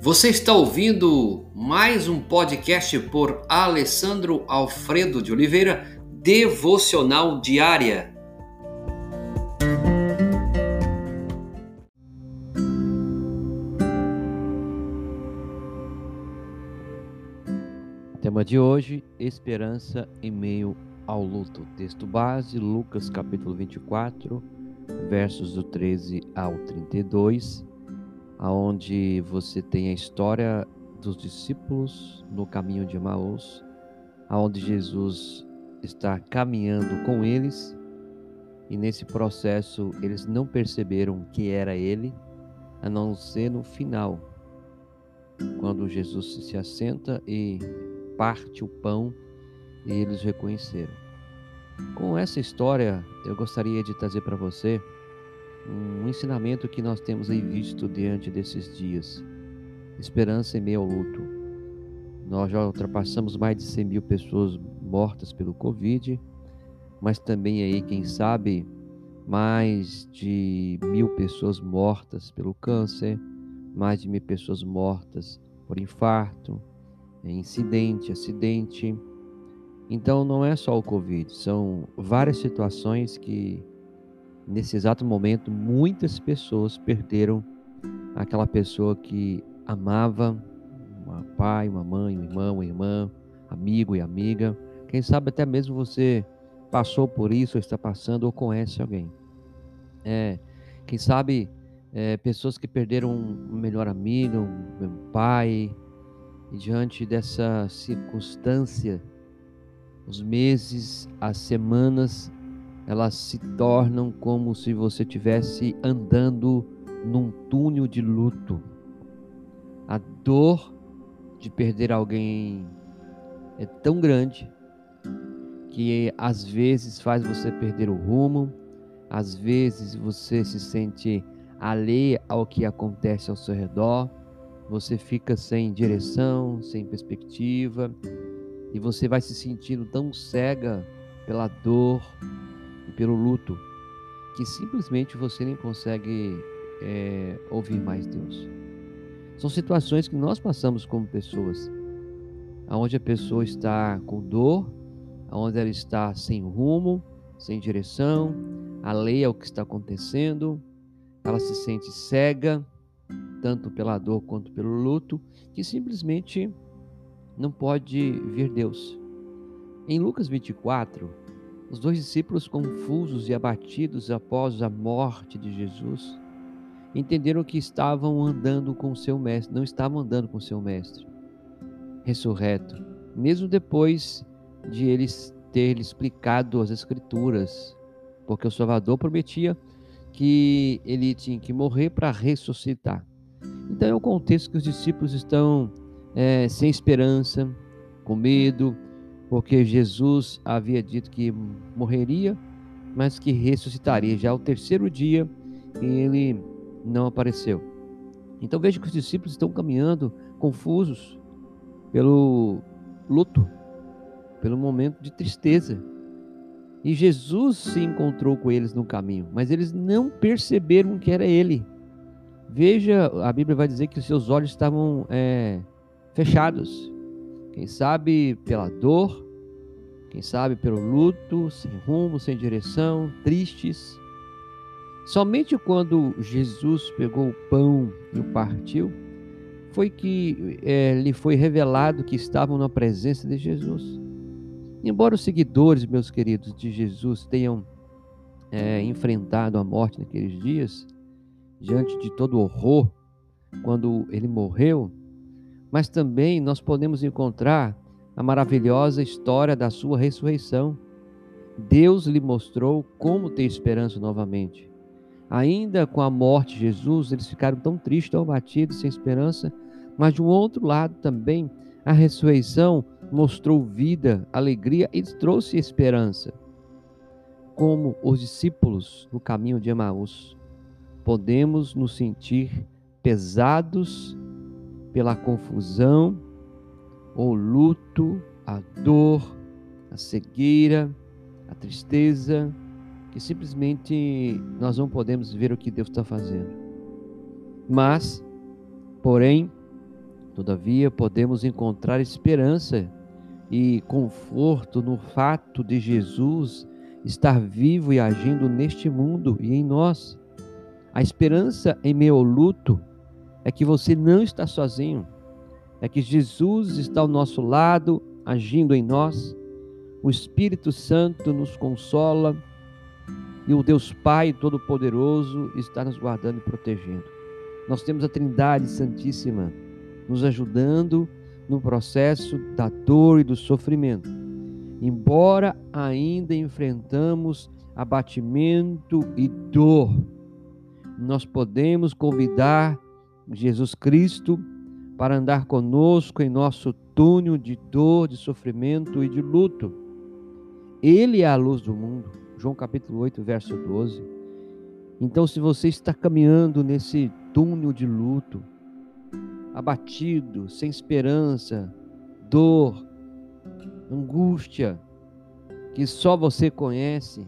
Você está ouvindo mais um podcast por Alessandro Alfredo de Oliveira, Devocional Diária. Tema de hoje: Esperança em meio ao luto. Texto base: Lucas capítulo 24, versos do 13 ao 32 aonde você tem a história dos discípulos no caminho de Emaús, aonde Jesus está caminhando com eles e nesse processo eles não perceberam que era ele, a não ser no final, quando Jesus se assenta e parte o pão e eles reconheceram. Com essa história, eu gostaria de trazer para você um ensinamento que nós temos aí visto diante desses dias. Esperança em meio ao luto. Nós já ultrapassamos mais de 100 mil pessoas mortas pelo Covid, mas também aí, quem sabe, mais de mil pessoas mortas pelo câncer, mais de mil pessoas mortas por infarto, incidente, acidente. Então não é só o Covid, são várias situações que nesse exato momento, muitas pessoas perderam aquela pessoa que amava, um pai, uma mãe, um irmão, uma irmã, amigo e amiga. Quem sabe até mesmo você passou por isso, ou está passando, ou conhece alguém. É, quem sabe é, pessoas que perderam um melhor amigo, um pai, e diante dessa circunstância, os meses, as semanas elas se tornam como se você estivesse andando num túnel de luto. A dor de perder alguém é tão grande que às vezes faz você perder o rumo, às vezes você se sente alheio ao que acontece ao seu redor, você fica sem direção, sem perspectiva, e você vai se sentindo tão cega pela dor, pelo luto, que simplesmente você nem consegue é, ouvir mais Deus. São situações que nós passamos como pessoas, aonde a pessoa está com dor, aonde ela está sem rumo, sem direção, alheia ao que está acontecendo, ela se sente cega, tanto pela dor quanto pelo luto, que simplesmente não pode ver Deus. Em Lucas 24, os dois discípulos, confusos e abatidos após a morte de Jesus, entenderam que estavam andando com seu mestre, não estavam andando com seu mestre ressurreto, mesmo depois de eles ter explicado as escrituras, porque o Salvador prometia que ele tinha que morrer para ressuscitar. Então é o contexto que os discípulos estão é, sem esperança, com medo, porque Jesus havia dito que morreria, mas que ressuscitaria já o terceiro dia e ele não apareceu. Então veja que os discípulos estão caminhando confusos pelo luto, pelo momento de tristeza. E Jesus se encontrou com eles no caminho, mas eles não perceberam que era ele. Veja, a Bíblia vai dizer que os seus olhos estavam é, fechados. Quem sabe pela dor, quem sabe pelo luto, sem rumo, sem direção, tristes. Somente quando Jesus pegou o pão e o partiu, foi que é, lhe foi revelado que estavam na presença de Jesus. Embora os seguidores, meus queridos, de Jesus tenham é, enfrentado a morte naqueles dias, diante de todo o horror, quando ele morreu, mas também nós podemos encontrar a maravilhosa história da sua ressurreição. Deus lhe mostrou como ter esperança novamente. Ainda com a morte de Jesus, eles ficaram tão tristes, tão abatidos, sem esperança, mas de um outro lado também, a ressurreição mostrou vida, alegria e trouxe esperança. Como os discípulos no caminho de Emaús, podemos nos sentir pesados pela confusão, o luto, a dor, a cegueira, a tristeza, que simplesmente nós não podemos ver o que Deus está fazendo. Mas, porém, Todavia, podemos encontrar esperança e conforto no fato de Jesus estar vivo e agindo neste mundo e em nós. A esperança em ao luto é que você não está sozinho, é que Jesus está ao nosso lado, agindo em nós. O Espírito Santo nos consola e o Deus Pai Todo-Poderoso está nos guardando e protegendo. Nós temos a Trindade Santíssima nos ajudando no processo da dor e do sofrimento. Embora ainda enfrentamos abatimento e dor, nós podemos convidar Jesus Cristo para andar conosco em nosso túnel de dor, de sofrimento e de luto. Ele é a luz do mundo. João capítulo 8, verso 12. Então, se você está caminhando nesse túnel de luto, abatido, sem esperança, dor, angústia, que só você conhece,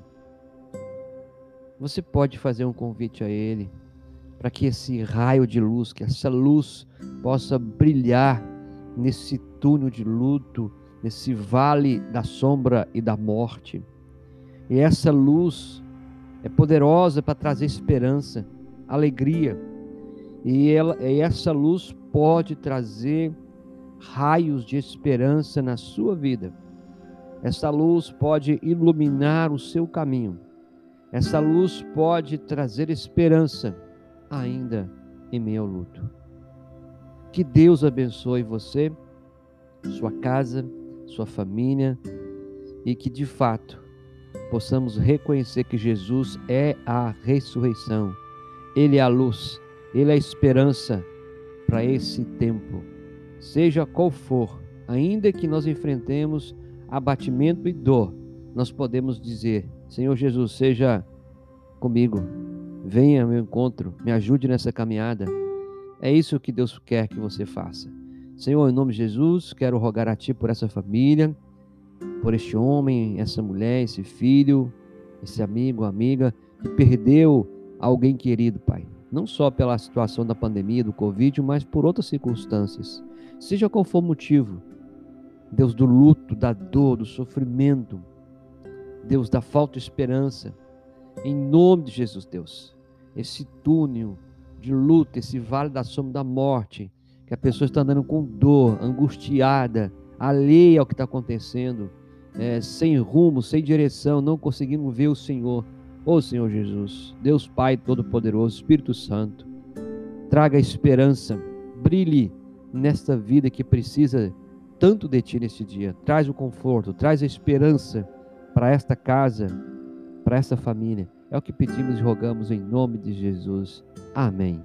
você pode fazer um convite a Ele para que esse raio de luz, que essa luz possa brilhar nesse túnel de luto, nesse vale da sombra e da morte. E essa luz é poderosa para trazer esperança, alegria. E, ela, e essa luz pode trazer raios de esperança na sua vida. Essa luz pode iluminar o seu caminho. Essa luz pode trazer esperança ainda em meio ao luto. Que Deus abençoe você, sua casa, sua família e que de fato possamos reconhecer que Jesus é a ressurreição, Ele é a luz, Ele é a esperança para esse tempo, seja qual for, ainda que nós enfrentemos abatimento e dor, nós podemos dizer: Senhor Jesus, seja comigo, venha ao meu encontro, me ajude nessa caminhada. É isso que Deus quer que você faça. Senhor, em nome de Jesus, quero rogar a Ti por essa família, por este homem, essa mulher, esse filho, esse amigo, amiga que perdeu alguém querido, Pai não só pela situação da pandemia, do Covid, mas por outras circunstâncias. Seja qual for o motivo, Deus do luto, da dor, do sofrimento, Deus da falta de esperança, em nome de Jesus, Deus, esse túnel de luta, esse vale da sombra da morte, que a pessoa está andando com dor, angustiada, alheia ao que está acontecendo, é, sem rumo, sem direção, não conseguindo ver o Senhor. Ó oh, Senhor Jesus, Deus Pai Todo-Poderoso, Espírito Santo, traga esperança, brilhe nesta vida que precisa tanto de Ti neste dia. Traz o conforto, traz a esperança para esta casa, para esta família. É o que pedimos e rogamos em nome de Jesus. Amém.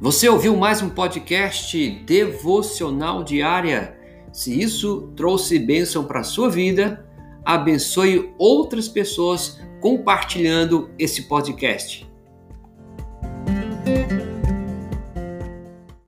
Você ouviu mais um podcast devocional diária? Se isso trouxe bênção para a sua vida, abençoe outras pessoas compartilhando esse podcast.